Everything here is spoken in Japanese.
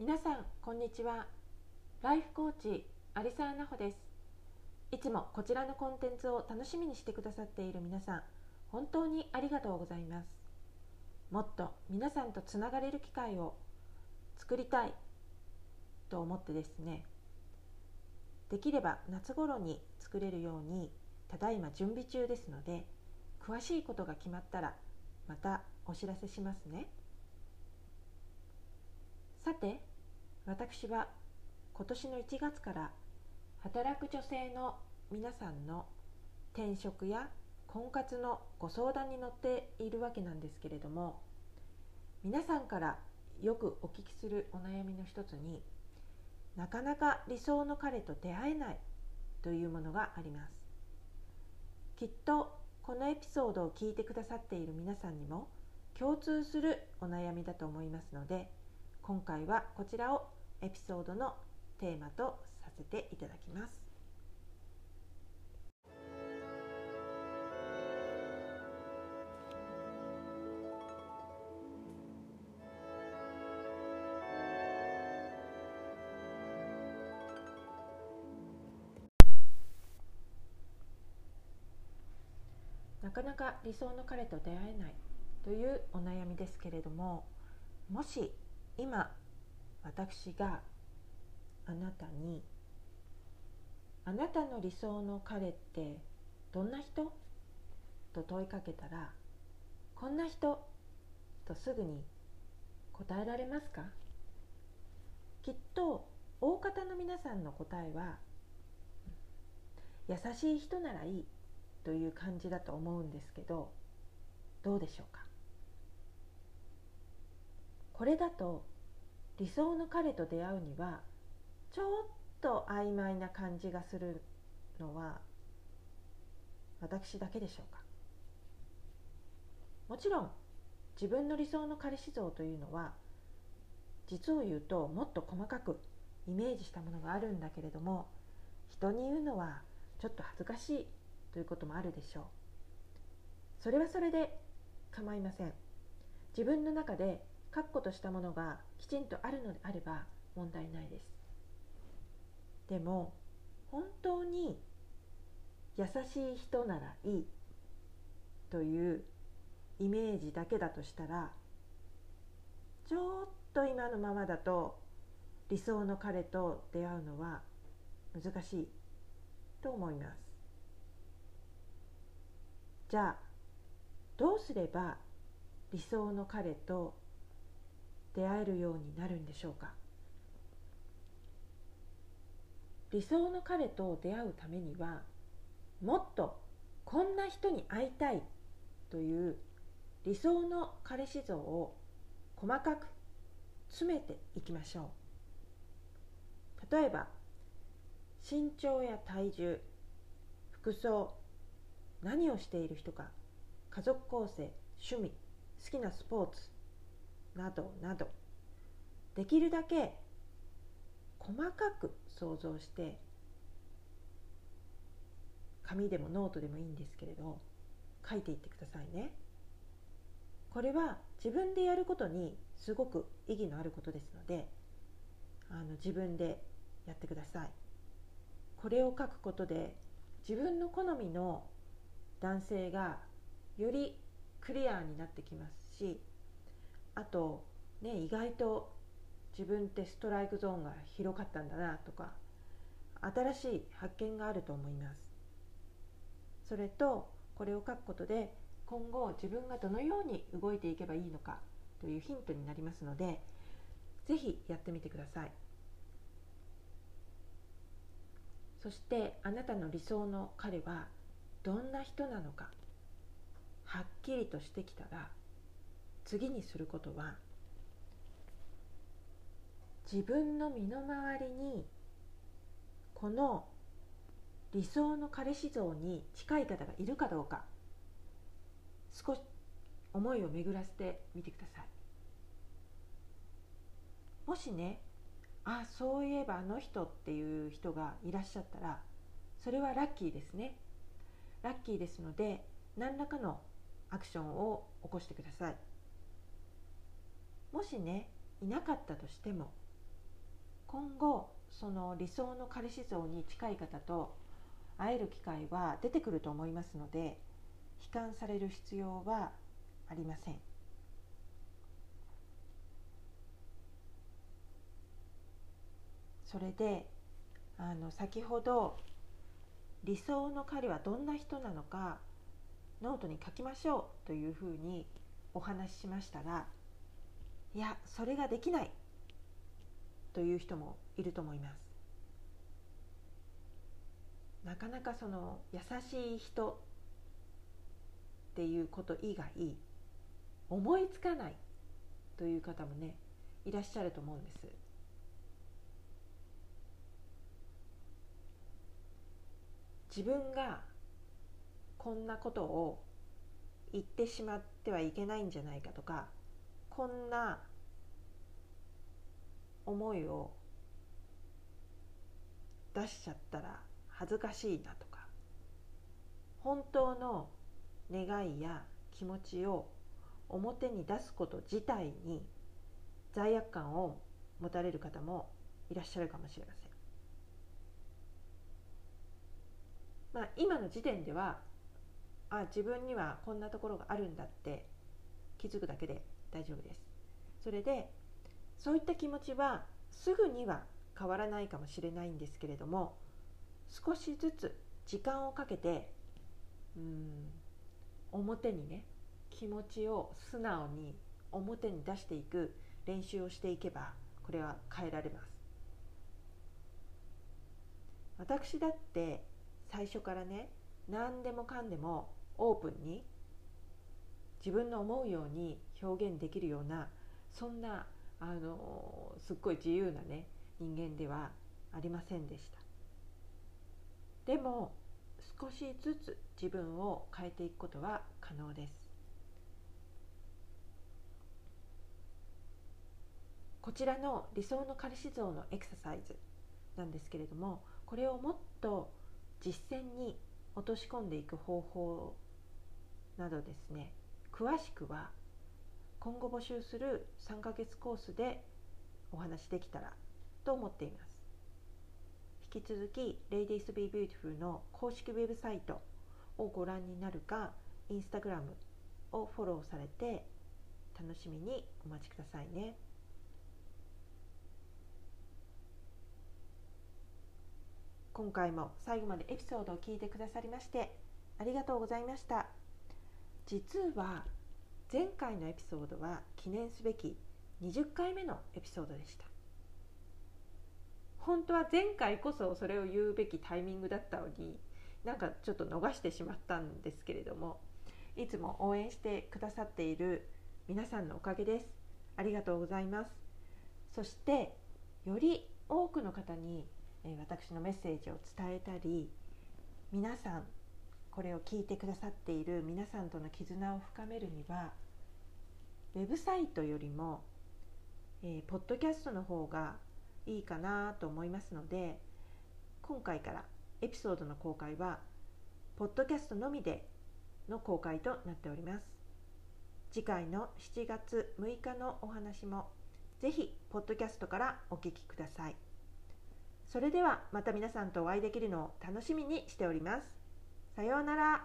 皆さんこんにちは。ライフコーチ有沢奈穂です。いつもこちらのコンテンツを楽しみにしてくださっている皆さん本当にありがとうございます。もっと皆さんとつながれる機会を作りたいと思ってですねできれば夏頃に作れるようにただいま準備中ですので詳しいことが決まったらまたお知らせしますね。さて私は今年の1月から働く女性の皆さんの転職や婚活のご相談に乗っているわけなんですけれども皆さんからよくお聞きするお悩みの一つになかなか理想の彼と出会えないというものがあります。きっとこのエピソードを聞いてくださっている皆さんにも共通するお悩みだと思いますので今回はこちらをエピソードのテーマとさせていただきます。なかなか理想の彼と出会えないというお悩みですけれどももし今私があなたに「あなたの理想の彼ってどんな人?」と問いかけたら「こんな人」とすぐに答えられますか？きっと大方の皆さんの答えは優しい人ならいいという感じだと思うんですけどどうでしょうか？これだと理想の彼と出会うにはちょっと曖昧な感じがするのは私だけでしょうか？もちろん自分の理想の彼氏像というのは実を言うともっと細かくイメージしたものがあるんだけれども人に言うのはちょっと恥ずかしいということもあるでしょう。それはそれで構いません。自分の中で確固としたものがきちんとあるのであれば問題ないです。でも本当に優しい人ならいいというイメージだけだとしたらちょっと今のままだと理想の彼と出会うのは難しいと思います。じゃあどうすれば理想の彼と出会えるようになるんでしょうか？理想の彼と出会うためにはもっとこんな人に会いたいという理想の彼氏像を細かく詰めていきましょう。例えば身長や体重服装何をしている人か家族構成趣味好きなスポーツなどなどできるだけ細かく想像して紙でもノートでもいいんですけれど書いていってくださいね。これは自分でやることにすごく意義のあることですのであの自分でやってください。これを書くことで自分の好みの男性がよりクリアになってきますしあとね意外と自分ってストライクゾーンが広かったんだなとか新しい発見があると思います。それとこれを書くことで今後自分がどのように動いていけばいいのかというヒントになりますので是非やってみてください。そしてあなたの理想の彼はどんな人なのかはっきりとしてきたら次にすることは自分の身の回りにこの理想の彼氏像に近い方がいるかどうか少し思いを巡らせてみてください。もしねあそういえばあの人っていう人がいらっしゃったらそれはラッキーですね。ラッキーですので何らかのアクションを起こしてください。もしねいなかったとしても今後その理想の彼氏像に近い方と会える機会は出てくると思いますので悲観される必要はありません。それであの先ほど理想の彼はどんな人なのかノートに書きましょうというふうにお話ししましたがいやそれができない。という人もいると思います。なかなかその優しい人っていうこと以外思いつかないという方もねいらっしゃると思うんです。自分がこんなことを言ってしまってはいけないんじゃないかとかこんな思いを出しちゃったら恥ずかしいなとか本当の願いや気持ちを表に出すこと自体に罪悪感を持たれる方もいらっしゃるかもしれません。まあ、今の時点ではあ自分にはこんなところがあるんだって気づくだけで大丈夫です。それでそういった気持ちはすぐには変わらないかもしれないんですけれども少しずつ時間をかけてうん表にね気持ちを素直に表に出していく練習をしていけばこれは変えられます。私だって最初からね何でもかんでもオープンに自分の思うように表現できるようなそんなあのすっごい自由なね人間ではありませんでした。でも少しずつ自分を変えていくことは可能です。こちらの理想の彼氏像のエクササイズなんですけれどもこれをもっと実践に落とし込んでいく方法などですね詳しくは今後募集する3ヶ月コースでお話できたらと思っています引き続き Ladies Be Beautiful の公式ウェブサイトをご覧になるかインスタグラムをフォローされて楽しみにお待ちくださいね。今回も最後までエピソードを聞いてくださりましてありがとうございました実は前回のエピソードは記念すべき20回目のエピソードでした。本当は前回こそそれを言うべきタイミングだったのになんかちょっと逃してしまったんですけれどもいつも応援してくださっている皆さんのおかげです。ありがとうございます。そしてより多くの方に私のメッセージを伝えたり皆さんこれを聞いてくださっている皆さんとの絆を深めるにはウェブサイトよりも、えー、ポッドキャストの方がいいかなと思いますので今回からエピソードの公開はポッドキャストのみでの公開となっております次回の7月6日のお話もぜひポッドキャストからお聞きください。それではまた皆さんとお会いできるのを楽しみにしております。さようなら。